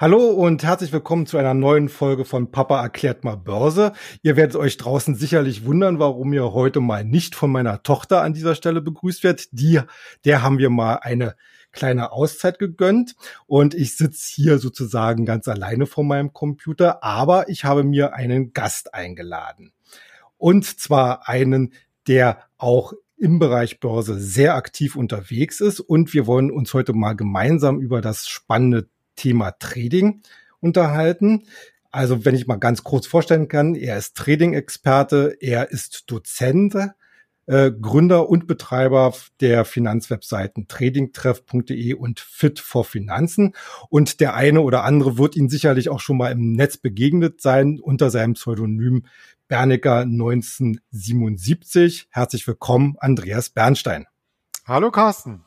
Hallo und herzlich willkommen zu einer neuen Folge von Papa erklärt mal Börse. Ihr werdet euch draußen sicherlich wundern, warum ihr heute mal nicht von meiner Tochter an dieser Stelle begrüßt wird. Die, der haben wir mal eine kleine Auszeit gegönnt und ich sitze hier sozusagen ganz alleine vor meinem Computer, aber ich habe mir einen Gast eingeladen. Und zwar einen, der auch im Bereich Börse sehr aktiv unterwegs ist und wir wollen uns heute mal gemeinsam über das spannende Thema Trading unterhalten. Also wenn ich mal ganz kurz vorstellen kann, er ist Trading-Experte, er ist Dozent, äh, Gründer und Betreiber der Finanzwebseiten tradingtreff.de und Fit for Finanzen. Und der eine oder andere wird ihn sicherlich auch schon mal im Netz begegnet sein unter seinem Pseudonym Bernecker 1977. Herzlich willkommen, Andreas Bernstein. Hallo Carsten.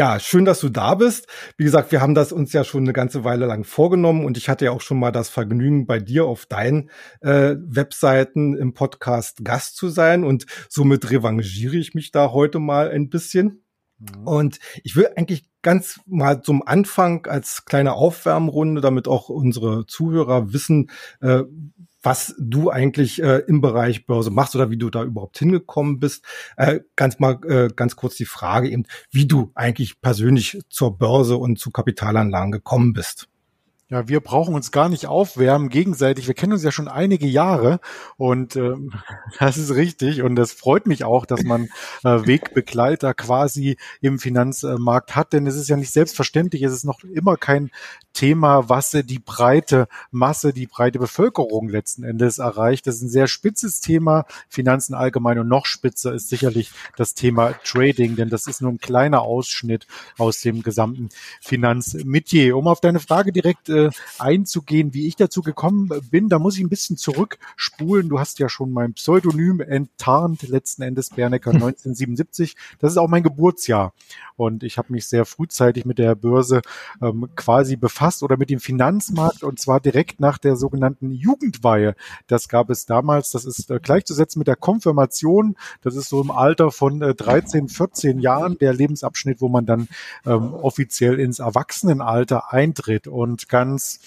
Ja, schön, dass du da bist. Wie gesagt, wir haben das uns ja schon eine ganze Weile lang vorgenommen und ich hatte ja auch schon mal das Vergnügen, bei dir auf deinen äh, Webseiten im Podcast Gast zu sein und somit revanchiere ich mich da heute mal ein bisschen. Mhm. Und ich will eigentlich ganz mal zum Anfang als kleine Aufwärmrunde, damit auch unsere Zuhörer wissen, äh, was du eigentlich äh, im Bereich Börse machst oder wie du da überhaupt hingekommen bist. Äh, ganz mal äh, ganz kurz die Frage eben, wie du eigentlich persönlich zur Börse und zu Kapitalanlagen gekommen bist. Ja, wir brauchen uns gar nicht aufwärmen gegenseitig. Wir kennen uns ja schon einige Jahre und äh, das ist richtig und das freut mich auch, dass man äh, Wegbegleiter quasi im Finanzmarkt hat, denn es ist ja nicht selbstverständlich, es ist noch immer kein Thema, was die breite Masse, die breite Bevölkerung letzten Endes erreicht. Das ist ein sehr spitzes Thema, Finanzen allgemein und noch spitzer ist sicherlich das Thema Trading, denn das ist nur ein kleiner Ausschnitt aus dem gesamten Finanzmetier. Um auf deine Frage direkt äh, einzugehen, wie ich dazu gekommen bin. Da muss ich ein bisschen zurückspulen. Du hast ja schon mein Pseudonym enttarnt, letzten Endes Bernecker 1977. Das ist auch mein Geburtsjahr. Und ich habe mich sehr frühzeitig mit der Börse ähm, quasi befasst oder mit dem Finanzmarkt und zwar direkt nach der sogenannten Jugendweihe. Das gab es damals, das ist äh, gleichzusetzen mit der Konfirmation. Das ist so im Alter von äh, 13, 14 Jahren der Lebensabschnitt, wo man dann ähm, offiziell ins Erwachsenenalter eintritt und kann ganz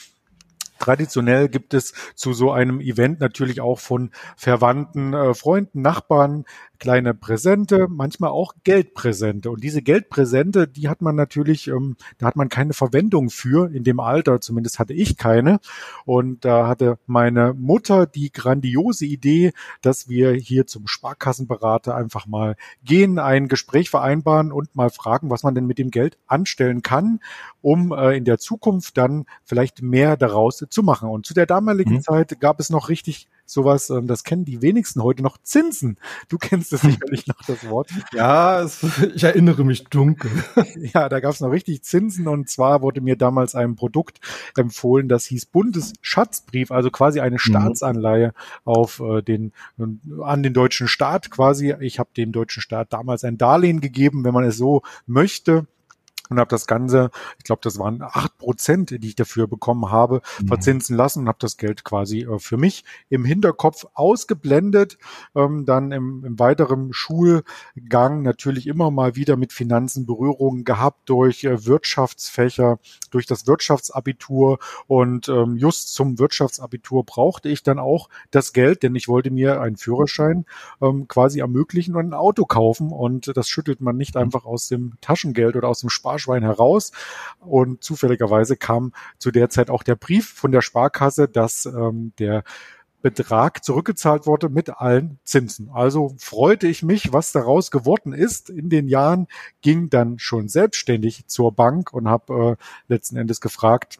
Traditionell gibt es zu so einem Event natürlich auch von Verwandten, äh, Freunden, Nachbarn kleine Präsente, manchmal auch Geldpräsente. Und diese Geldpräsente, die hat man natürlich, ähm, da hat man keine Verwendung für in dem Alter, zumindest hatte ich keine. Und da hatte meine Mutter die grandiose Idee, dass wir hier zum Sparkassenberater einfach mal gehen, ein Gespräch vereinbaren und mal fragen, was man denn mit dem Geld anstellen kann, um äh, in der Zukunft dann vielleicht mehr daraus zu machen. Und zu der damaligen mhm. Zeit gab es noch richtig sowas, ähm, das kennen die wenigsten heute noch, Zinsen. Du kennst es sicherlich noch, das Wort. Ja, es, ich erinnere mich dunkel. Ja, da gab es noch richtig Zinsen und zwar wurde mir damals ein Produkt empfohlen, das hieß Bundesschatzbrief, also quasi eine mhm. Staatsanleihe auf äh, den, an den deutschen Staat quasi. Ich habe dem deutschen Staat damals ein Darlehen gegeben, wenn man es so möchte und habe das Ganze, ich glaube, das waren acht Prozent, die ich dafür bekommen habe, mhm. verzinsen lassen und habe das Geld quasi äh, für mich im Hinterkopf ausgeblendet. Ähm, dann im, im weiteren Schulgang natürlich immer mal wieder mit Finanzen Berührungen gehabt durch äh, Wirtschaftsfächer, durch das Wirtschaftsabitur und ähm, just zum Wirtschaftsabitur brauchte ich dann auch das Geld, denn ich wollte mir einen Führerschein ähm, quasi ermöglichen und ein Auto kaufen und das schüttelt man nicht mhm. einfach aus dem Taschengeld oder aus dem Spar Sparschwein heraus. Und zufälligerweise kam zu der Zeit auch der Brief von der Sparkasse, dass ähm, der Betrag zurückgezahlt wurde mit allen Zinsen. Also freute ich mich, was daraus geworden ist. In den Jahren ging dann schon selbstständig zur Bank und habe äh, letzten Endes gefragt,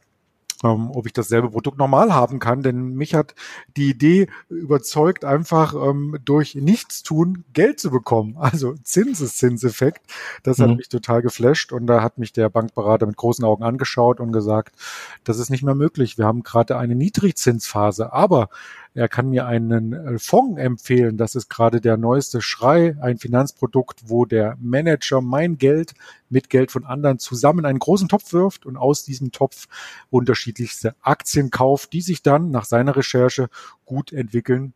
ähm, ob ich dasselbe Produkt normal haben kann. Denn mich hat die Idee überzeugt, einfach ähm, durch Nichtstun Geld zu bekommen. Also Zinseszinseffekt. Das mhm. hat mich total geflasht und da hat mich der Bankberater mit großen Augen angeschaut und gesagt, das ist nicht mehr möglich. Wir haben gerade eine Niedrigzinsphase, aber er kann mir einen äh, Fonds empfehlen. Das ist gerade der neueste Schrei, ein Finanzprodukt, wo der Manager mein Geld mit Geld von anderen zusammen einen großen Topf wirft und aus diesem Topf unterschiedlichste Aktien kauft, die sich dann nach seiner Recherche gut entwickeln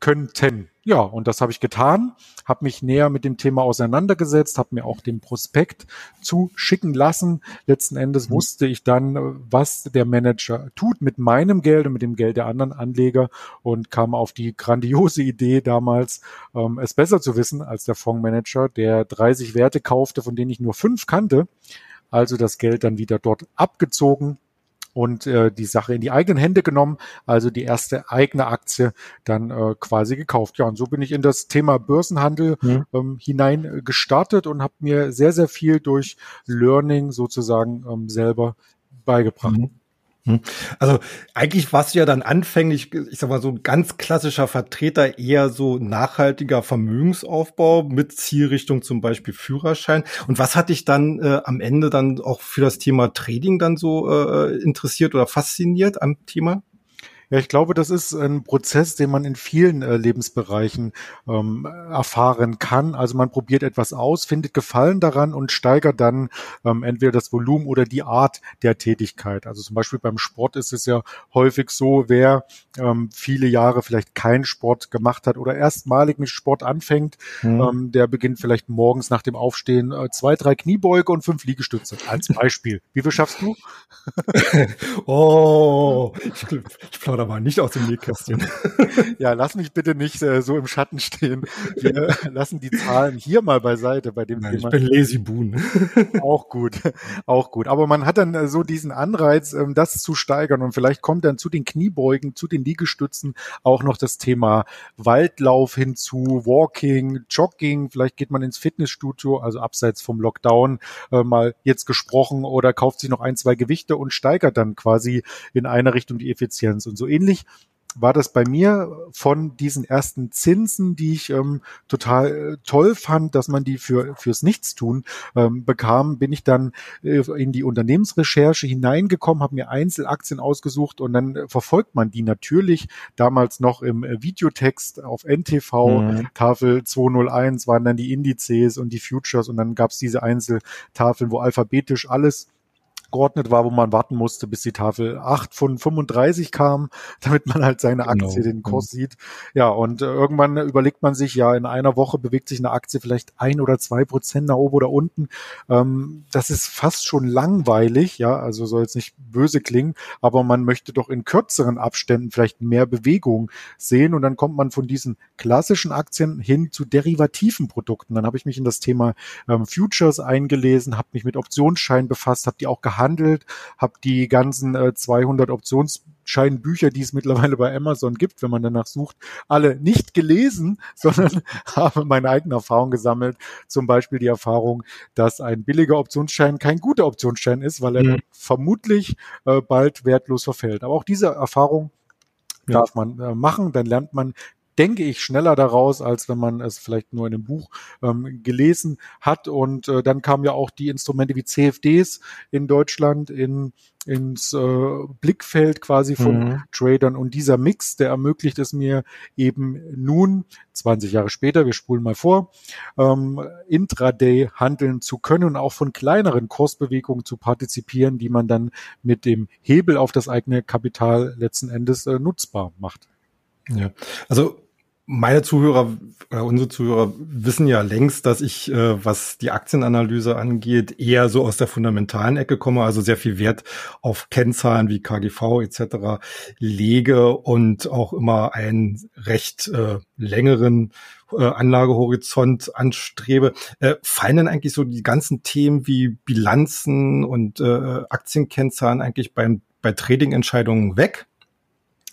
könnten. Ja, und das habe ich getan, habe mich näher mit dem Thema auseinandergesetzt, habe mir auch den Prospekt zuschicken lassen. Letzten Endes mhm. wusste ich dann, was der Manager tut mit meinem Geld und mit dem Geld der anderen Anleger und kam auf die grandiose Idee damals, ähm, es besser zu wissen als der Fondsmanager, der 30 Werte kaufte, von denen ich nur fünf kannte. Also das Geld dann wieder dort abgezogen, und äh, die Sache in die eigenen Hände genommen, also die erste eigene Aktie dann äh, quasi gekauft. Ja, und so bin ich in das Thema Börsenhandel mhm. ähm, hinein äh, gestartet und habe mir sehr, sehr viel durch Learning sozusagen ähm, selber beigebracht. Mhm. Hm. Also eigentlich warst du ja dann anfänglich, ich sag mal so ein ganz klassischer Vertreter eher so nachhaltiger Vermögensaufbau mit Zielrichtung zum Beispiel Führerschein. Und was hat dich dann äh, am Ende dann auch für das Thema Trading dann so äh, interessiert oder fasziniert am Thema? Ja, ich glaube, das ist ein Prozess, den man in vielen äh, Lebensbereichen ähm, erfahren kann. Also man probiert etwas aus, findet Gefallen daran und steigert dann ähm, entweder das Volumen oder die Art der Tätigkeit. Also zum Beispiel beim Sport ist es ja häufig so, wer ähm, viele Jahre vielleicht keinen Sport gemacht hat oder erstmalig mit Sport anfängt, mhm. ähm, der beginnt vielleicht morgens nach dem Aufstehen äh, zwei, drei Kniebeuge und fünf Liegestütze als Beispiel. Wie viel schaffst du? oh, ich, ich plaudere mal nicht aus dem Nähkästchen. ja, lass mich bitte nicht äh, so im Schatten stehen. Wir lassen die Zahlen hier mal beiseite bei dem Nein, Thema. Ich bin Lazy Boon. auch gut, auch gut. Aber man hat dann äh, so diesen Anreiz, ähm, das zu steigern und vielleicht kommt dann zu den Kniebeugen, zu den Liegestützen auch noch das Thema Waldlauf hinzu, Walking, Jogging. Vielleicht geht man ins Fitnessstudio, also abseits vom Lockdown äh, mal jetzt gesprochen oder kauft sich noch ein, zwei Gewichte und steigert dann quasi in eine Richtung die Effizienz. Und so ähnlich war das bei mir von diesen ersten Zinsen, die ich ähm, total äh, toll fand, dass man die für fürs Nichtstun ähm, bekam, bin ich dann äh, in die Unternehmensrecherche hineingekommen, habe mir Einzelaktien ausgesucht und dann äh, verfolgt man die natürlich damals noch im äh, Videotext auf NTV, mhm. Tafel 201 waren dann die Indizes und die Futures und dann gab es diese Einzeltafeln, wo alphabetisch alles geordnet war, wo man warten musste, bis die Tafel 8 von 35 kam, damit man halt seine genau. Aktie, den Kurs mhm. sieht. Ja, und äh, irgendwann überlegt man sich, ja, in einer Woche bewegt sich eine Aktie vielleicht ein oder zwei Prozent nach oben oder unten. Ähm, das ist fast schon langweilig, ja, also soll jetzt nicht böse klingen, aber man möchte doch in kürzeren Abständen vielleicht mehr Bewegung sehen und dann kommt man von diesen klassischen Aktien hin zu derivativen Produkten. Dann habe ich mich in das Thema ähm, Futures eingelesen, habe mich mit Optionsscheinen befasst, habe die auch gehandelt gehandelt, habe die ganzen äh, 200 Optionsscheinbücher, die es mittlerweile bei Amazon gibt, wenn man danach sucht, alle nicht gelesen, sondern habe meine eigene Erfahrung gesammelt. Zum Beispiel die Erfahrung, dass ein billiger Optionsschein kein guter Optionsschein ist, weil er mhm. vermutlich äh, bald wertlos verfällt. Aber auch diese Erfahrung darf man äh, machen, dann lernt man denke ich, schneller daraus, als wenn man es vielleicht nur in einem Buch ähm, gelesen hat. Und äh, dann kamen ja auch die Instrumente wie CFDs in Deutschland in ins äh, Blickfeld quasi von mhm. Tradern und dieser Mix, der ermöglicht es mir eben nun, 20 Jahre später, wir spulen mal vor, ähm, intraday handeln zu können und auch von kleineren Kursbewegungen zu partizipieren, die man dann mit dem Hebel auf das eigene Kapital letzten Endes äh, nutzbar macht. Ja, also meine Zuhörer oder unsere Zuhörer wissen ja längst, dass ich, äh, was die Aktienanalyse angeht, eher so aus der fundamentalen Ecke komme, also sehr viel Wert auf Kennzahlen wie KGV etc. lege und auch immer einen recht äh, längeren äh, Anlagehorizont anstrebe. Äh, fallen denn eigentlich so die ganzen Themen wie Bilanzen und äh, Aktienkennzahlen eigentlich beim bei Trading-Entscheidungen weg?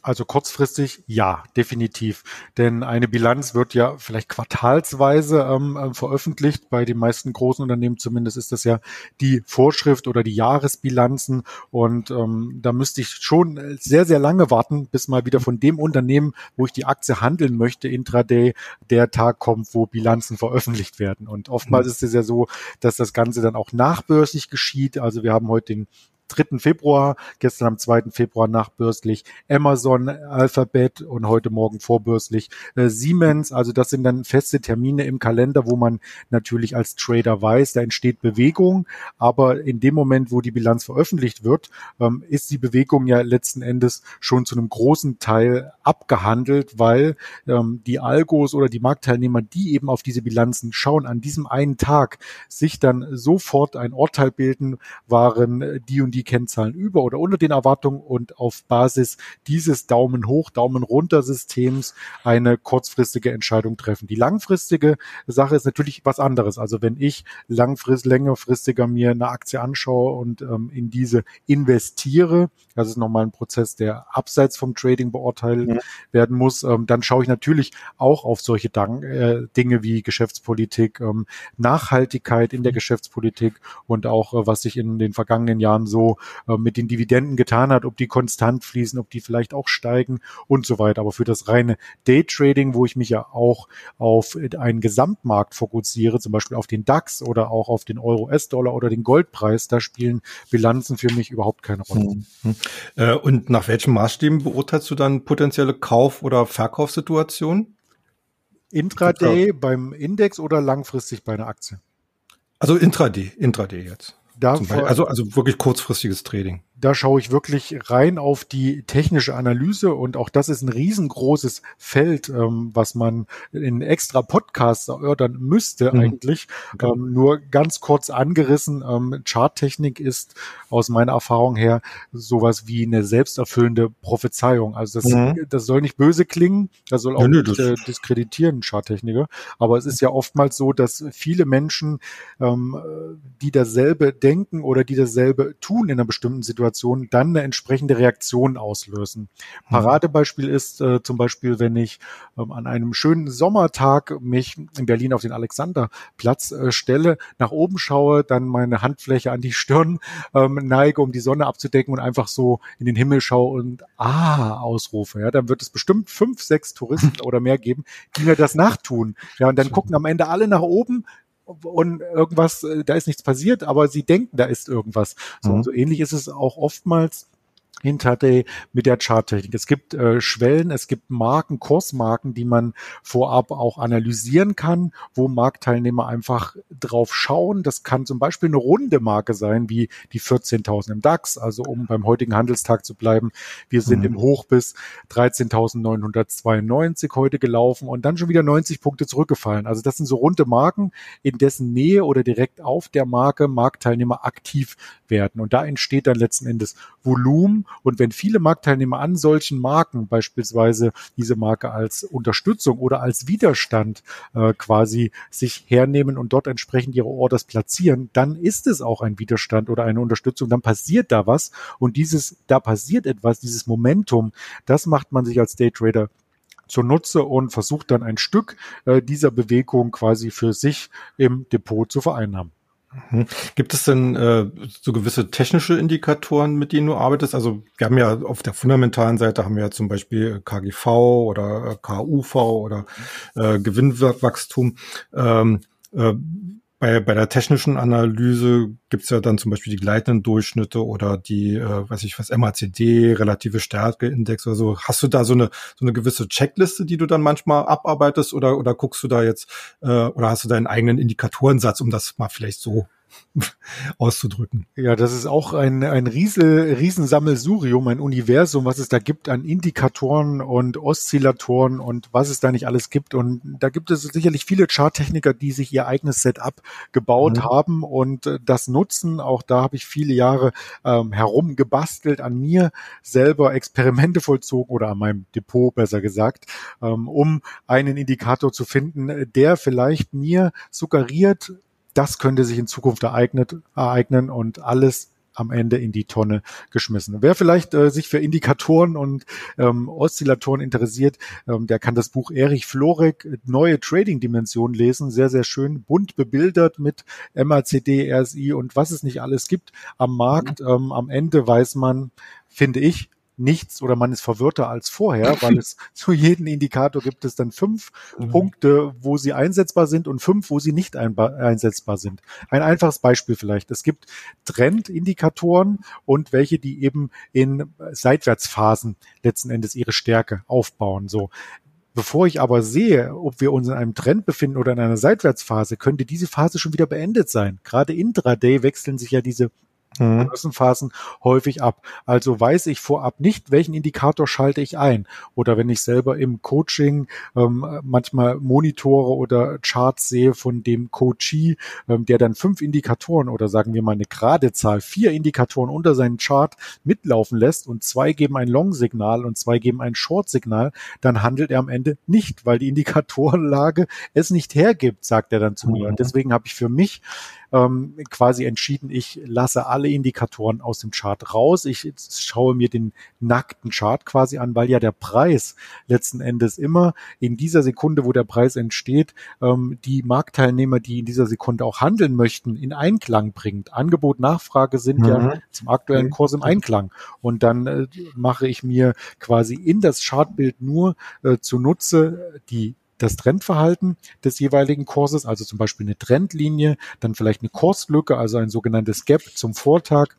Also kurzfristig ja, definitiv. Denn eine Bilanz wird ja vielleicht quartalsweise ähm, äh, veröffentlicht. Bei den meisten großen Unternehmen zumindest ist das ja die Vorschrift oder die Jahresbilanzen. Und ähm, da müsste ich schon sehr, sehr lange warten, bis mal wieder von dem Unternehmen, wo ich die Aktie handeln möchte, intraday, der Tag kommt, wo Bilanzen veröffentlicht werden. Und oftmals mhm. ist es ja so, dass das Ganze dann auch nachbörslich geschieht. Also wir haben heute den 3. Februar, gestern am 2. Februar nachbörslich Amazon, Alphabet und heute Morgen vorbörslich äh, Siemens. Also das sind dann feste Termine im Kalender, wo man natürlich als Trader weiß, da entsteht Bewegung. Aber in dem Moment, wo die Bilanz veröffentlicht wird, ähm, ist die Bewegung ja letzten Endes schon zu einem großen Teil abgehandelt, weil ähm, die Algos oder die Marktteilnehmer, die eben auf diese Bilanzen schauen, an diesem einen Tag sich dann sofort ein Urteil bilden, waren die und die Kennzahlen über oder unter den Erwartungen und auf Basis dieses Daumen hoch, Daumen runter Systems eine kurzfristige Entscheidung treffen. Die langfristige Sache ist natürlich was anderes. Also wenn ich langfristig, längerfristiger mir eine Aktie anschaue und ähm, in diese investiere, das ist nochmal ein Prozess, der abseits vom Trading beurteilt ja. werden muss, ähm, dann schaue ich natürlich auch auf solche Dank, äh, Dinge wie Geschäftspolitik, ähm, Nachhaltigkeit in der mhm. Geschäftspolitik und auch äh, was sich in den vergangenen Jahren so äh, mit den Dividenden getan hat, ob die konstant fließen, ob die vielleicht auch steigen und so weiter. Aber für das reine Daytrading, wo ich mich ja auch auf einen Gesamtmarkt fokussiere, zum Beispiel auf den DAX oder auch auf den Euro-S-Dollar oder den Goldpreis, da spielen Bilanzen für mich überhaupt keine Rolle. Mhm. Äh, und nach welchen Maßstäben beurteilst du dann potenzielle Kauf- oder Verkaufssituationen? Intraday beim Index oder langfristig bei einer Aktie? Also Intraday, Intraday jetzt. Da also, also wirklich kurzfristiges Trading da schaue ich wirklich rein auf die technische Analyse und auch das ist ein riesengroßes Feld, ähm, was man in extra Podcasts erörtern müsste mhm. eigentlich. Okay. Ähm, nur ganz kurz angerissen, ähm, Charttechnik ist aus meiner Erfahrung her sowas wie eine selbsterfüllende Prophezeiung. Also das, mhm. das soll nicht böse klingen, das soll auch ja, nicht äh, diskreditieren, Charttechniker, aber es ist ja oftmals so, dass viele Menschen, ähm, die dasselbe denken oder die dasselbe tun in einer bestimmten Situation, Situation dann eine entsprechende Reaktion auslösen. Mhm. Paradebeispiel ist äh, zum Beispiel, wenn ich ähm, an einem schönen Sommertag mich in Berlin auf den Alexanderplatz äh, stelle, nach oben schaue, dann meine Handfläche an die Stirn ähm, neige, um die Sonne abzudecken und einfach so in den Himmel schaue und ah ausrufe. Ja, dann wird es bestimmt fünf, sechs Touristen oder mehr geben, die mir das nachtun. Ja, und dann gucken am Ende alle nach oben, und irgendwas, äh, da ist nichts passiert, aber sie denken, da ist irgendwas. So, mhm. so ähnlich ist es auch oftmals Intraday mit der Charttechnik. Es gibt äh, Schwellen, es gibt Marken, Kursmarken, die man vorab auch analysieren kann, wo Marktteilnehmer einfach drauf schauen. Das kann zum Beispiel eine runde Marke sein, wie die 14.000 im DAX, also um beim heutigen Handelstag zu bleiben. Wir sind mhm. im Hoch bis 13.992 heute gelaufen und dann schon wieder 90 Punkte zurückgefallen. Also das sind so runde Marken, in dessen Nähe oder direkt auf der Marke Marktteilnehmer aktiv werden. Und da entsteht dann letzten Endes Volumen. Und wenn viele Marktteilnehmer an solchen Marken beispielsweise diese Marke als Unterstützung oder als Widerstand äh, quasi sich hernehmen und dort entsprechend ihre Orders platzieren, dann ist es auch ein Widerstand oder eine Unterstützung. Dann passiert da was. Und dieses, da passiert etwas, dieses Momentum, das macht man sich als Daytrader zunutze und versucht dann ein Stück äh, dieser Bewegung quasi für sich im Depot zu vereinnahmen. Mhm. Gibt es denn äh, so gewisse technische Indikatoren, mit denen du arbeitest? Also wir haben ja auf der fundamentalen Seite haben wir ja zum Beispiel KGV oder äh, KUV oder äh, Gewinnwachstum. Ähm, äh, bei, bei der technischen Analyse gibt's ja dann zum Beispiel die gleitenden Durchschnitte oder die, äh, weiß ich was, MACD, relative Stärkeindex oder so. Hast du da so eine, so eine gewisse Checkliste, die du dann manchmal abarbeitest oder, oder guckst du da jetzt, äh, oder hast du deinen eigenen Indikatorensatz, um das mal vielleicht so auszudrücken. Ja, das ist auch ein, ein Riesel, Riesensammelsurium, ein Universum, was es da gibt an Indikatoren und Oszillatoren und was es da nicht alles gibt. Und da gibt es sicherlich viele Charttechniker, die sich ihr eigenes Setup gebaut mhm. haben und das nutzen. Auch da habe ich viele Jahre ähm, herumgebastelt, an mir selber Experimente vollzogen oder an meinem Depot besser gesagt, ähm, um einen Indikator zu finden, der vielleicht mir suggeriert, das könnte sich in Zukunft ereignet, ereignen und alles am Ende in die Tonne geschmissen. Wer vielleicht äh, sich für Indikatoren und ähm, Oszillatoren interessiert, ähm, der kann das Buch Erich Florek Neue Trading-Dimension lesen. Sehr, sehr schön, bunt bebildert mit MACD, RSI und was es nicht alles gibt am Markt. Mhm. Ähm, am Ende weiß man, finde ich, nichts oder man ist verwirrter als vorher, weil es zu jedem Indikator gibt es dann fünf mhm. Punkte, wo sie einsetzbar sind und fünf, wo sie nicht einsetzbar sind. Ein einfaches Beispiel vielleicht. Es gibt Trendindikatoren und welche, die eben in Seitwärtsphasen letzten Endes ihre Stärke aufbauen. So. Bevor ich aber sehe, ob wir uns in einem Trend befinden oder in einer Seitwärtsphase, könnte diese Phase schon wieder beendet sein. Gerade intraday wechseln sich ja diese mhm. Phasen häufig ab. Also weiß ich vorab nicht, welchen Indikator schalte ich ein. Oder wenn ich selber im Coaching ähm, manchmal Monitore oder Charts sehe von dem Coachee, ähm, der dann fünf Indikatoren oder sagen wir mal eine gerade Zahl, vier Indikatoren unter seinen Chart mitlaufen lässt und zwei geben ein Long-Signal und zwei geben ein Short-Signal, dann handelt er am Ende nicht, weil die Indikatorenlage es nicht hergibt, sagt er dann zu mir. Und mhm. deswegen habe ich für mich ähm, quasi entschieden, ich lasse alle Indikatoren aus dem Chart raus. Ich schaue mir den nackten Chart quasi an, weil ja der Preis letzten Endes immer in dieser Sekunde, wo der Preis entsteht, ähm, die Marktteilnehmer, die in dieser Sekunde auch handeln möchten, in Einklang bringt. Angebot, Nachfrage sind mhm. ja zum aktuellen Kurs im Einklang. Und dann äh, mache ich mir quasi in das Chartbild nur äh, zunutze die das Trendverhalten des jeweiligen Kurses, also zum Beispiel eine Trendlinie, dann vielleicht eine Kurslücke, also ein sogenanntes Gap zum Vortag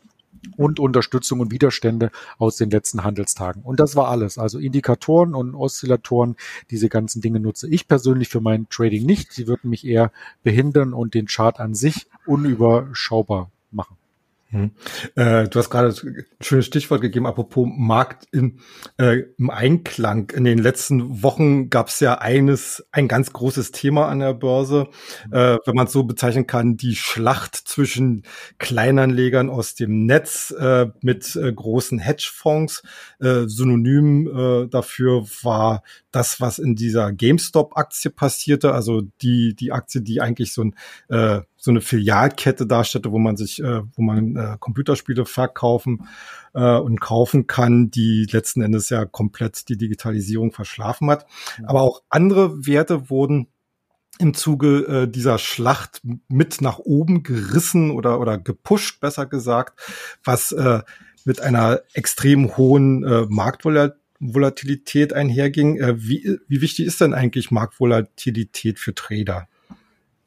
und Unterstützung und Widerstände aus den letzten Handelstagen. Und das war alles. Also Indikatoren und Oszillatoren, diese ganzen Dinge nutze ich persönlich für mein Trading nicht. Sie würden mich eher behindern und den Chart an sich unüberschaubar machen. Hm. Äh, du hast gerade ein schönes Stichwort gegeben, apropos Markt im, äh, im Einklang. In den letzten Wochen gab es ja eines, ein ganz großes Thema an der Börse, äh, wenn man es so bezeichnen kann, die Schlacht zwischen Kleinanlegern aus dem Netz äh, mit äh, großen Hedgefonds. Äh, synonym dafür war das, was in dieser GameStop-Aktie passierte, also die, die Aktie, die eigentlich so, ein, so eine Filialkette darstellte, wo man sich, äh, wo man äh, Computerspiele verkaufen äh, und kaufen kann, die letzten Endes ja komplett die Digitalisierung verschlafen hat. Aber auch andere Werte wurden im Zuge äh, dieser Schlacht mit nach oben gerissen oder, oder gepusht, besser gesagt, was äh, mit einer extrem hohen äh, Marktvolatilität Volatilität einherging. Äh, wie, wie wichtig ist denn eigentlich Marktvolatilität für Trader?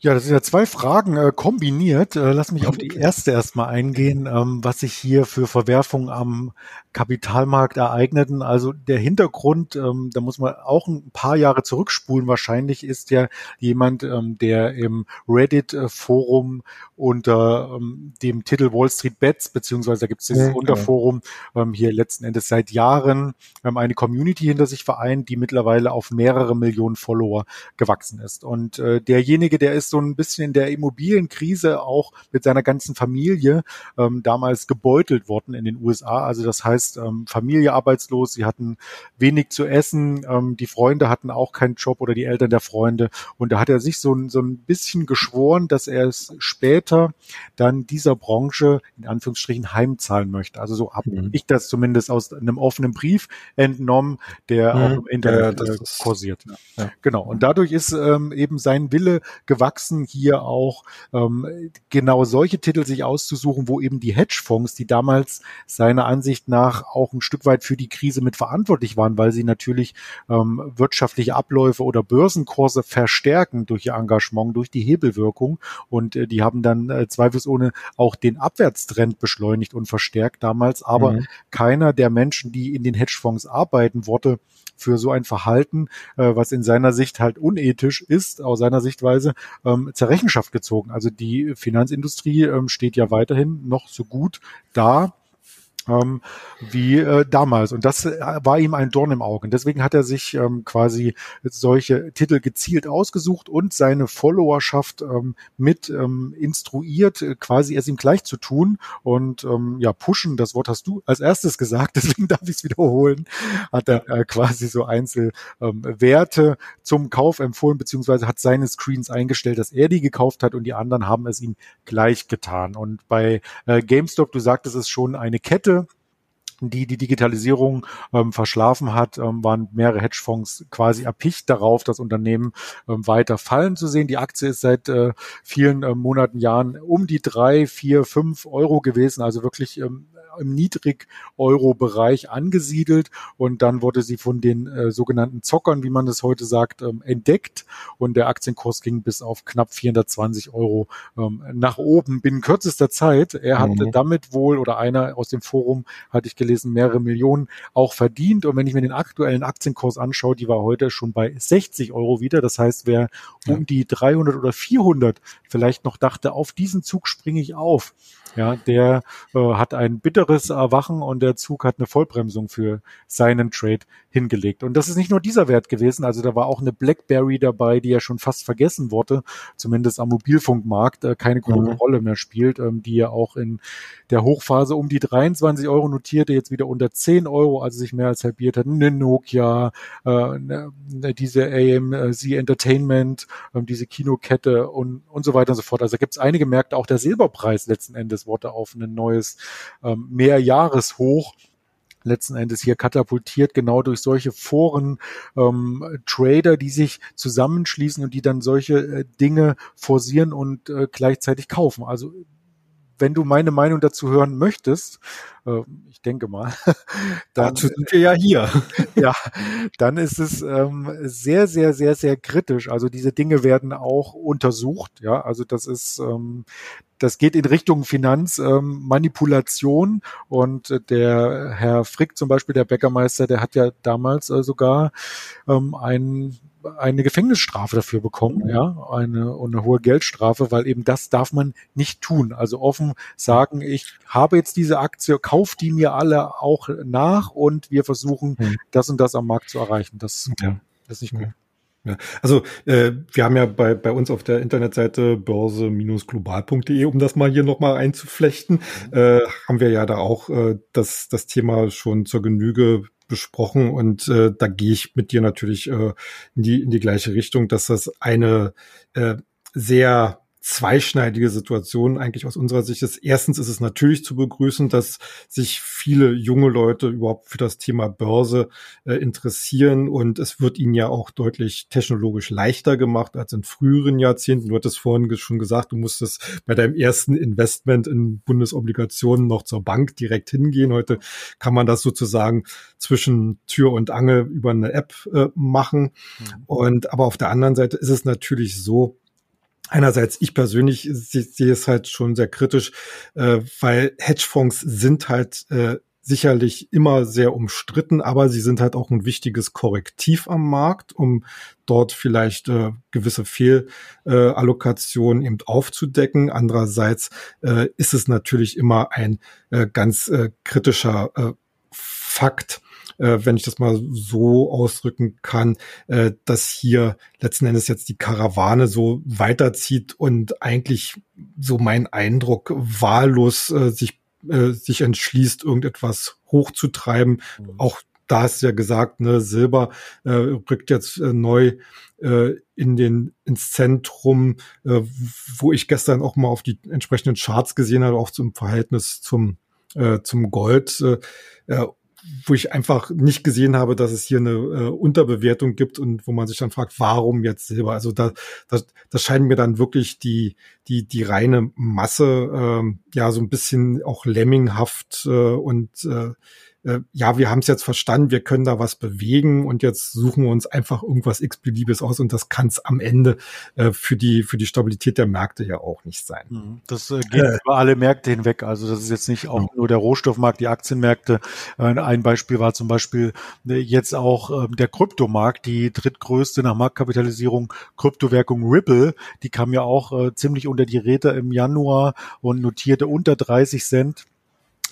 Ja, das sind ja zwei Fragen äh, kombiniert. Äh, lass mich auf die erste erstmal eingehen, ähm, was sich hier für Verwerfungen am Kapitalmarkt ereigneten. Also der Hintergrund, ähm, da muss man auch ein paar Jahre zurückspulen. Wahrscheinlich ist ja jemand, ähm, der im Reddit-Forum unter ähm, dem Titel Wall Street Bets, beziehungsweise da gibt es dieses ja, Unterforum ähm, hier letzten Endes seit Jahren ähm, eine Community hinter sich vereint, die mittlerweile auf mehrere Millionen Follower gewachsen ist. Und äh, derjenige, der ist so ein bisschen in der Immobilienkrise auch mit seiner ganzen Familie ähm, damals gebeutelt worden in den USA. Also das heißt, ähm, Familie arbeitslos, sie hatten wenig zu essen, ähm, die Freunde hatten auch keinen Job oder die Eltern der Freunde. Und da hat er sich so, so ein bisschen geschworen, dass er es später dann dieser Branche in Anführungsstrichen heimzahlen möchte. Also so habe mhm. ich das zumindest aus einem offenen Brief entnommen, der mhm. auch im Internet ja, äh, kursiert. Ja. Genau. Und dadurch ist ähm, eben sein Wille gewachsen gewachsen, hier auch ähm, genau solche Titel sich auszusuchen, wo eben die Hedgefonds, die damals seiner Ansicht nach auch ein Stück weit für die Krise mit verantwortlich waren, weil sie natürlich ähm, wirtschaftliche Abläufe oder Börsenkurse verstärken durch ihr Engagement, durch die Hebelwirkung. Und äh, die haben dann äh, zweifelsohne auch den Abwärtstrend beschleunigt und verstärkt damals. Aber mhm. keiner der Menschen, die in den Hedgefonds arbeiten, wurde für so ein Verhalten, äh, was in seiner Sicht halt unethisch ist, aus seiner Sichtweise, ähm, zur Rechenschaft gezogen. Also die Finanzindustrie ähm, steht ja weiterhin noch so gut da ähm, wie äh, damals. Und das äh, war ihm ein Dorn im Auge. Und deswegen hat er sich ähm, quasi solche Titel gezielt ausgesucht und seine Followerschaft ähm, mit ähm, instruiert, äh, quasi es ihm gleich zu tun. Und ähm, ja, pushen, das Wort hast du als erstes gesagt, deswegen darf ich es wiederholen, hat er äh, quasi so Einzelwerte ähm, zum Kauf empfohlen, beziehungsweise hat seine Screens eingestellt, dass er die gekauft hat und die anderen haben es ihm gleich getan. Und bei äh, GameStop, du sagtest es schon, eine Kette, die die Digitalisierung ähm, verschlafen hat, ähm, waren mehrere Hedgefonds quasi erpicht darauf, das Unternehmen ähm, weiter fallen zu sehen. Die Aktie ist seit äh, vielen äh, Monaten, Jahren um die drei, vier, fünf Euro gewesen, also wirklich ähm, im Niedrig-Euro-Bereich angesiedelt und dann wurde sie von den äh, sogenannten Zockern, wie man das heute sagt, ähm, entdeckt und der Aktienkurs ging bis auf knapp 420 Euro ähm, nach oben binnen kürzester Zeit. Er hat mhm. damit wohl oder einer aus dem Forum hatte ich gelesen mehrere Millionen auch verdient und wenn ich mir den aktuellen Aktienkurs anschaue, die war heute schon bei 60 Euro wieder. Das heißt, wer ja. um die 300 oder 400 vielleicht noch dachte, auf diesen Zug springe ich auf, ja, der äh, hat ein bitteres Erwachen und der Zug hat eine Vollbremsung für seinen Trade hingelegt. Und das ist nicht nur dieser Wert gewesen, also da war auch eine BlackBerry dabei, die ja schon fast vergessen wurde, zumindest am Mobilfunkmarkt äh, keine große mhm. Rolle mehr spielt, ähm, die ja auch in der Hochphase um die 23 Euro notierte, jetzt wieder unter 10 Euro, also sich mehr als halbiert hat. Eine Nokia, äh, eine, diese AMC Entertainment, äh, diese Kinokette und, und so weiter und so fort. Also gibt es einige Märkte, auch der Silberpreis letzten Endes wurde auf ein neues ähm, Mehrjahreshoch letzten Endes hier katapultiert, genau durch solche Foren, ähm, Trader, die sich zusammenschließen und die dann solche äh, Dinge forcieren und äh, gleichzeitig kaufen. Also wenn du meine Meinung dazu hören möchtest, äh, ich denke mal, dann Dazu sind wir ja hier. ja, dann ist es ähm, sehr, sehr, sehr, sehr kritisch. Also diese Dinge werden auch untersucht. Ja, also das ist, ähm, das geht in Richtung Finanzmanipulation ähm, und äh, der Herr Frick zum Beispiel, der Bäckermeister, der hat ja damals äh, sogar ähm, einen eine Gefängnisstrafe dafür bekommen, ja, eine, eine hohe Geldstrafe, weil eben das darf man nicht tun. Also offen sagen, ich habe jetzt diese Aktie, kauf die mir alle auch nach und wir versuchen, hm. das und das am Markt zu erreichen. Das, ja. das ist nicht gut. Ja, also äh, wir haben ja bei, bei uns auf der Internetseite börse-global.de, um das mal hier nochmal einzuflechten, mhm. äh, haben wir ja da auch äh, das, das Thema schon zur Genüge besprochen und äh, da gehe ich mit dir natürlich äh, in, die, in die gleiche Richtung, dass das eine äh, sehr zweischneidige Situation eigentlich aus unserer Sicht ist. Erstens ist es natürlich zu begrüßen, dass sich viele junge Leute überhaupt für das Thema Börse äh, interessieren und es wird ihnen ja auch deutlich technologisch leichter gemacht als in früheren Jahrzehnten. Du hattest vorhin schon gesagt, du musstest bei deinem ersten Investment in Bundesobligationen noch zur Bank direkt hingehen. Heute kann man das sozusagen zwischen Tür und Angel über eine App äh, machen. Mhm. Und aber auf der anderen Seite ist es natürlich so, Einerseits, ich persönlich sehe es halt schon sehr kritisch, äh, weil Hedgefonds sind halt äh, sicherlich immer sehr umstritten, aber sie sind halt auch ein wichtiges Korrektiv am Markt, um dort vielleicht äh, gewisse Fehlallokationen äh, eben aufzudecken. Andererseits äh, ist es natürlich immer ein äh, ganz äh, kritischer äh, Fakt, äh, wenn ich das mal so ausdrücken kann, äh, dass hier letzten Endes jetzt die Karawane so weiterzieht und eigentlich so mein Eindruck wahllos äh, sich äh, sich entschließt, irgendetwas hochzutreiben. Mhm. Auch da hast du ja gesagt, ne, Silber äh, rückt jetzt äh, neu äh, in den ins Zentrum, äh, wo ich gestern auch mal auf die entsprechenden Charts gesehen habe, auch zum Verhältnis zum äh, zum Gold. Äh, äh wo ich einfach nicht gesehen habe, dass es hier eine äh, Unterbewertung gibt und wo man sich dann fragt, warum jetzt Silber? Also da, das, das scheint mir dann wirklich die, die, die reine Masse, ähm, ja, so ein bisschen auch lemminghaft äh, und äh, äh, ja, wir haben es jetzt verstanden, wir können da was bewegen und jetzt suchen wir uns einfach irgendwas x-beliebiges aus und das kann es am Ende äh, für die für die Stabilität der Märkte ja auch nicht sein. Mhm. Das äh, geht äh, über alle Märkte hinweg. Also das ist jetzt nicht auch nur der Rohstoffmarkt, die Aktienmärkte. Äh, ein Beispiel war zum Beispiel jetzt auch ähm, der Kryptomarkt, die drittgrößte nach Marktkapitalisierung Kryptowährung Ripple, die kam ja auch ziemlich unter die Räder im Januar und notierte unter 30 Cent.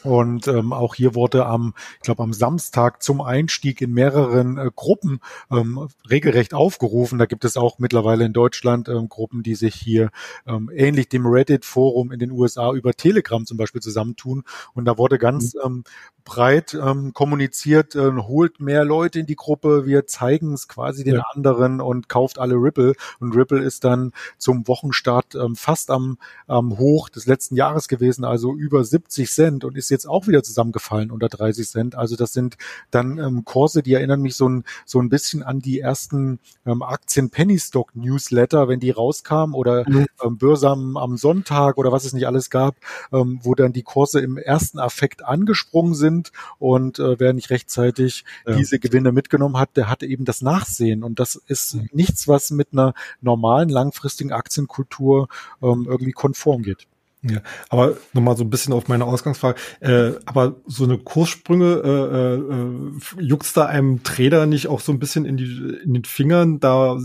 Und ähm, auch hier wurde am, ich glaube, am Samstag zum Einstieg in mehreren äh, Gruppen ähm, regelrecht aufgerufen. Da gibt es auch mittlerweile in Deutschland ähm, Gruppen, die sich hier ähm, ähnlich dem Reddit-Forum in den USA über Telegram zum Beispiel zusammentun. Und da wurde ganz mhm. ähm, breit ähm, kommuniziert, äh, holt mehr Leute in die Gruppe, wir zeigen es quasi den ja. anderen und kauft alle Ripple. Und Ripple ist dann zum Wochenstart ähm, fast am, am Hoch des letzten Jahres gewesen, also über 70 Cent und ist ist jetzt auch wieder zusammengefallen unter 30 Cent. Also das sind dann ähm, Kurse, die erinnern mich so ein, so ein bisschen an die ersten ähm, Aktien Penny Stock Newsletter, wenn die rauskamen oder mhm. ähm, Börse am, am, Sonntag oder was es nicht alles gab, ähm, wo dann die Kurse im ersten Affekt angesprungen sind und äh, wer nicht rechtzeitig ja. diese Gewinne mitgenommen hat, der hatte eben das Nachsehen und das ist mhm. nichts, was mit einer normalen langfristigen Aktienkultur ähm, irgendwie konform geht. Ja, aber nochmal so ein bisschen auf meine Ausgangsfrage. Äh, aber so eine Kurssprünge, äh, äh, juckt's da einem Trader nicht auch so ein bisschen in, die, in den Fingern, da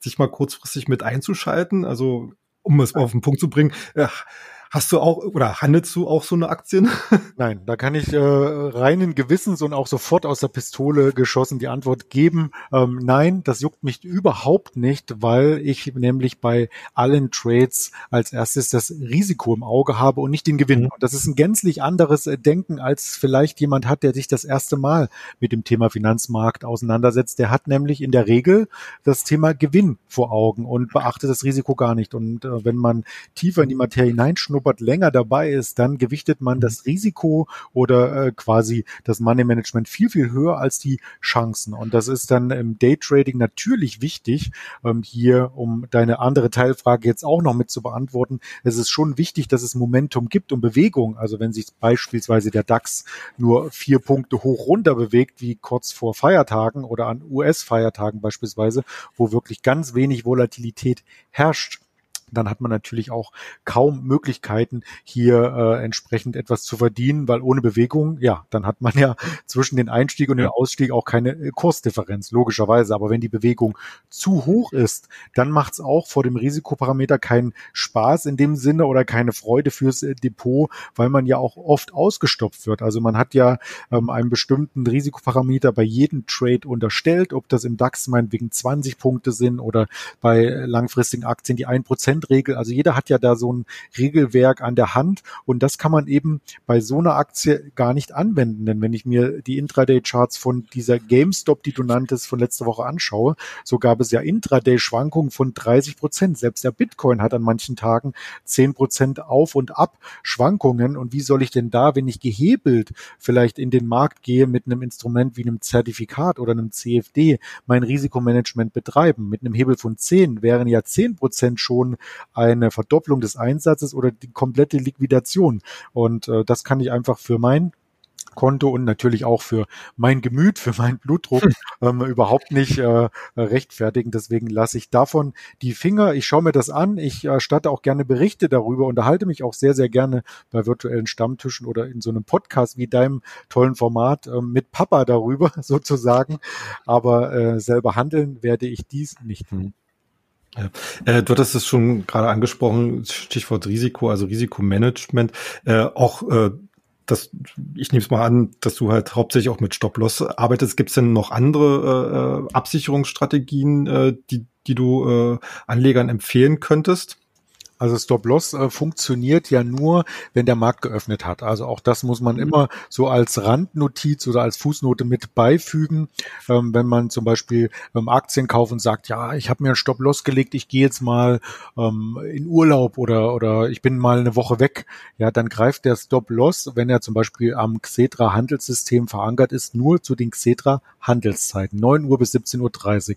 sich mal kurzfristig mit einzuschalten? Also, um es auf den Punkt zu bringen, äh, Hast du auch oder handelst du auch so eine Aktien? Nein, da kann ich äh, reinen Gewissens und auch sofort aus der Pistole geschossen die Antwort geben. Ähm, nein, das juckt mich überhaupt nicht, weil ich nämlich bei allen Trades als erstes das Risiko im Auge habe und nicht den Gewinn. Mhm. Und das ist ein gänzlich anderes äh, Denken, als vielleicht jemand hat, der sich das erste Mal mit dem Thema Finanzmarkt auseinandersetzt. Der hat nämlich in der Regel das Thema Gewinn vor Augen und beachtet das Risiko gar nicht. Und äh, wenn man tiefer in die Materie hineinschnuppert, Robert länger dabei ist, dann gewichtet man das Risiko oder äh, quasi das Money Management viel, viel höher als die Chancen. Und das ist dann im Daytrading natürlich wichtig, ähm, hier, um deine andere Teilfrage jetzt auch noch mit zu beantworten. Es ist schon wichtig, dass es Momentum gibt und Bewegung. Also wenn sich beispielsweise der DAX nur vier Punkte hoch runter bewegt, wie kurz vor Feiertagen oder an US-Feiertagen beispielsweise, wo wirklich ganz wenig Volatilität herrscht, dann hat man natürlich auch kaum Möglichkeiten, hier äh, entsprechend etwas zu verdienen, weil ohne Bewegung, ja, dann hat man ja zwischen den Einstieg und den Ausstieg auch keine äh, Kursdifferenz, logischerweise. Aber wenn die Bewegung zu hoch ist, dann macht es auch vor dem Risikoparameter keinen Spaß in dem Sinne oder keine Freude fürs äh, Depot, weil man ja auch oft ausgestopft wird. Also man hat ja ähm, einen bestimmten Risikoparameter bei jedem Trade unterstellt, ob das im DAX meinetwegen 20 Punkte sind oder bei langfristigen Aktien die 1% Regel. Also jeder hat ja da so ein Regelwerk an der Hand und das kann man eben bei so einer Aktie gar nicht anwenden. Denn wenn ich mir die Intraday-Charts von dieser GameStop, die du nanntest, von letzter Woche anschaue, so gab es ja Intraday-Schwankungen von 30 Prozent. Selbst der Bitcoin hat an manchen Tagen 10 Prozent auf und ab Schwankungen. Und wie soll ich denn da, wenn ich gehebelt vielleicht in den Markt gehe mit einem Instrument wie einem Zertifikat oder einem CFD, mein Risikomanagement betreiben? Mit einem Hebel von 10 wären ja 10 Prozent schon eine Verdopplung des Einsatzes oder die komplette Liquidation. Und äh, das kann ich einfach für mein Konto und natürlich auch für mein Gemüt, für meinen Blutdruck ähm, überhaupt nicht äh, rechtfertigen. Deswegen lasse ich davon die Finger. Ich schaue mir das an. Ich erstatte auch gerne Berichte darüber, unterhalte mich auch sehr, sehr gerne bei virtuellen Stammtischen oder in so einem Podcast wie deinem tollen Format äh, mit Papa darüber sozusagen. Aber äh, selber handeln werde ich dies nicht. Hm. Ja. Äh, du hattest es schon gerade angesprochen, Stichwort Risiko, also Risikomanagement. Äh, auch äh, das, ich nehme es mal an, dass du halt hauptsächlich auch mit Stop-Loss arbeitest. Gibt es denn noch andere äh, Absicherungsstrategien, äh, die, die du äh, Anlegern empfehlen könntest? Also Stop-Loss äh, funktioniert ja nur, wenn der Markt geöffnet hat. Also auch das muss man mhm. immer so als Randnotiz oder als Fußnote mit beifügen. Ähm, wenn man zum Beispiel ähm, Aktien kauft und sagt, ja, ich habe mir einen Stop-Loss gelegt, ich gehe jetzt mal ähm, in Urlaub oder, oder ich bin mal eine Woche weg, ja, dann greift der Stop-Loss, wenn er zum Beispiel am Xetra Handelssystem verankert ist, nur zu den Xetra Handelszeiten, 9 Uhr bis 17.30 Uhr.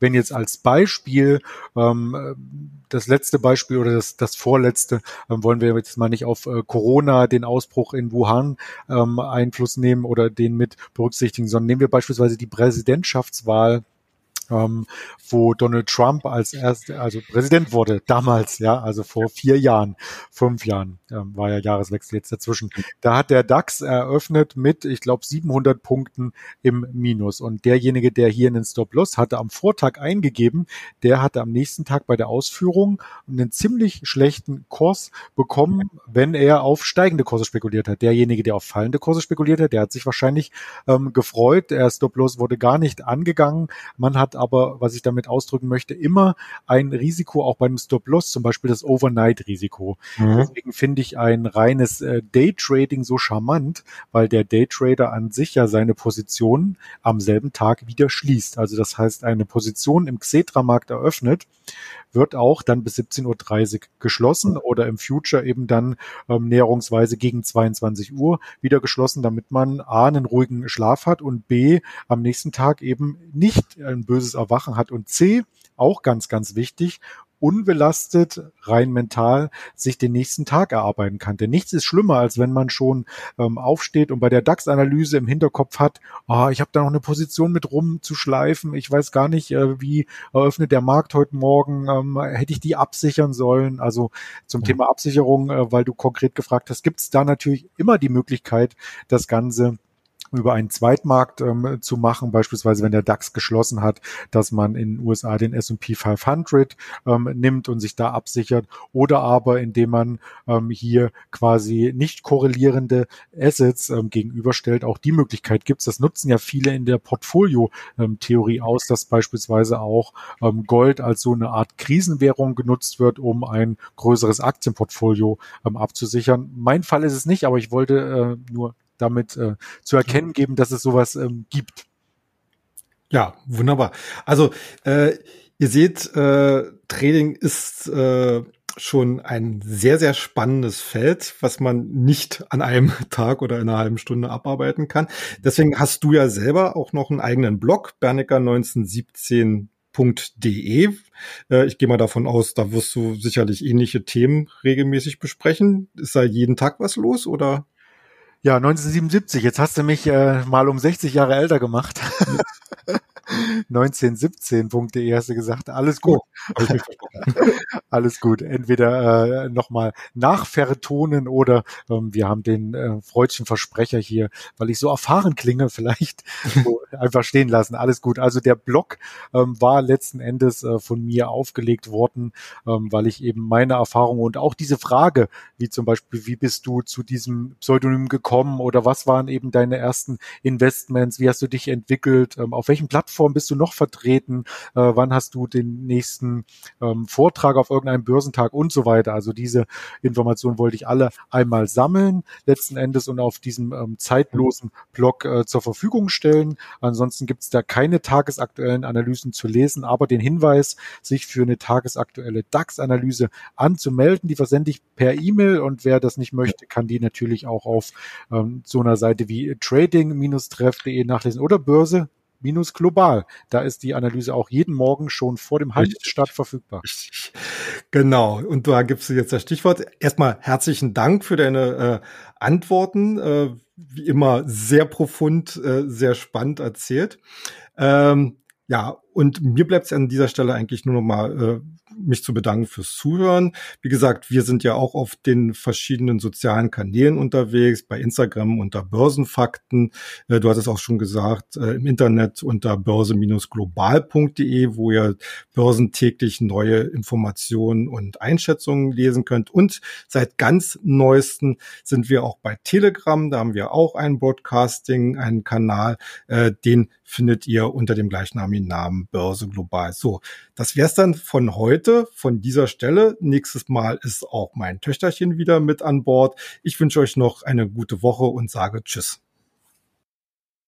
Wenn jetzt als Beispiel ähm, das letzte Beispiel oder das, das vorletzte ähm, wollen wir jetzt mal nicht auf äh, Corona, den Ausbruch in Wuhan ähm, Einfluss nehmen oder den mit berücksichtigen, sondern nehmen wir beispielsweise die Präsidentschaftswahl ähm, wo Donald Trump als erster, also Präsident wurde damals, ja, also vor vier Jahren, fünf Jahren, ähm, war ja Jahreswechsel jetzt dazwischen. Da hat der DAX eröffnet mit, ich glaube, 700 Punkten im Minus. Und derjenige, der hier einen Stop-Loss hatte, am Vortag eingegeben, der hatte am nächsten Tag bei der Ausführung einen ziemlich schlechten Kurs bekommen, wenn er auf steigende Kurse spekuliert hat. Derjenige, der auf fallende Kurse spekuliert hat, der hat sich wahrscheinlich ähm, gefreut. Der Stop-Loss wurde gar nicht angegangen. Man hat aber was ich damit ausdrücken möchte, immer ein Risiko auch beim Stop-Loss, zum Beispiel das Overnight-Risiko. Mhm. Deswegen finde ich ein reines äh, Daytrading so charmant, weil der Daytrader an sich ja seine Position am selben Tag wieder schließt. Also das heißt, eine Position im Xetra-Markt eröffnet, wird auch dann bis 17.30 Uhr geschlossen oder im Future eben dann ähm, näherungsweise gegen 22 Uhr wieder geschlossen, damit man A, einen ruhigen Schlaf hat und B, am nächsten Tag eben nicht ein böses Erwachen hat. Und C, auch ganz, ganz wichtig, unbelastet, rein mental, sich den nächsten Tag erarbeiten kann. Denn nichts ist schlimmer, als wenn man schon ähm, aufsteht und bei der DAX-Analyse im Hinterkopf hat, oh, ich habe da noch eine Position mit rumzuschleifen, ich weiß gar nicht, äh, wie eröffnet der Markt heute Morgen, ähm, hätte ich die absichern sollen? Also zum ja. Thema Absicherung, äh, weil du konkret gefragt hast, gibt es da natürlich immer die Möglichkeit, das Ganze über einen Zweitmarkt ähm, zu machen, beispielsweise wenn der DAX geschlossen hat, dass man in den USA den S&P 500 ähm, nimmt und sich da absichert oder aber indem man ähm, hier quasi nicht korrelierende Assets ähm, gegenüberstellt. Auch die Möglichkeit gibt es. Das nutzen ja viele in der Portfolio-Theorie ähm, aus, dass beispielsweise auch ähm, Gold als so eine Art Krisenwährung genutzt wird, um ein größeres Aktienportfolio ähm, abzusichern. Mein Fall ist es nicht, aber ich wollte äh, nur damit äh, zu erkennen geben, dass es sowas ähm, gibt. Ja, wunderbar. Also äh, ihr seht, äh, Trading ist äh, schon ein sehr, sehr spannendes Feld, was man nicht an einem Tag oder in einer halben Stunde abarbeiten kann. Deswegen hast du ja selber auch noch einen eigenen Blog, Bernecker 1917.de. Äh, ich gehe mal davon aus, da wirst du sicherlich ähnliche Themen regelmäßig besprechen. Ist da jeden Tag was los oder? Ja, 1977. Jetzt hast du mich äh, mal um 60 Jahre älter gemacht. 1917.de hast du gesagt. Alles gut. Oh, Alles gut. Entweder äh, nochmal nachvertonen oder ähm, wir haben den äh, freudschen Versprecher hier, weil ich so erfahren klinge, vielleicht so einfach stehen lassen. Alles gut. Also der Blog ähm, war letzten Endes äh, von mir aufgelegt worden, ähm, weil ich eben meine Erfahrungen und auch diese Frage, wie zum Beispiel, wie bist du zu diesem Pseudonym gekommen oder was waren eben deine ersten Investments, wie hast du dich entwickelt, ähm, auf welchen Plattformen bist du noch vertreten, äh, wann hast du den nächsten ähm, Vortrag auf irgendeinem Börsentag und so weiter. Also diese Informationen wollte ich alle einmal sammeln, letzten Endes und auf diesem ähm, zeitlosen Blog äh, zur Verfügung stellen. Ansonsten gibt es da keine tagesaktuellen Analysen zu lesen, aber den Hinweis, sich für eine tagesaktuelle DAX-Analyse anzumelden, die versende ich per E-Mail und wer das nicht möchte, kann die natürlich auch auf ähm, so einer Seite wie trading-treff.de nachlesen oder Börse minus global. Da ist die Analyse auch jeden Morgen schon vor dem Handelsstart verfügbar. Genau. Und da gibst du jetzt das Stichwort. Erstmal herzlichen Dank für deine äh, Antworten. Äh, wie immer sehr profund, äh, sehr spannend erzählt. Ähm, ja, und mir bleibt es an dieser Stelle eigentlich nur noch mal äh, mich zu bedanken fürs Zuhören. Wie gesagt, wir sind ja auch auf den verschiedenen sozialen Kanälen unterwegs, bei Instagram unter Börsenfakten. Äh, du hast es auch schon gesagt, äh, im Internet unter börse-global.de, wo ihr börsentäglich neue Informationen und Einschätzungen lesen könnt. Und seit ganz neuesten sind wir auch bei Telegram. Da haben wir auch ein Broadcasting, einen Kanal. Äh, den findet ihr unter dem gleichnamigen Namen Börse Global. So, das wär's dann von heute, von dieser Stelle. Nächstes Mal ist auch mein Töchterchen wieder mit an Bord. Ich wünsche euch noch eine gute Woche und sage Tschüss.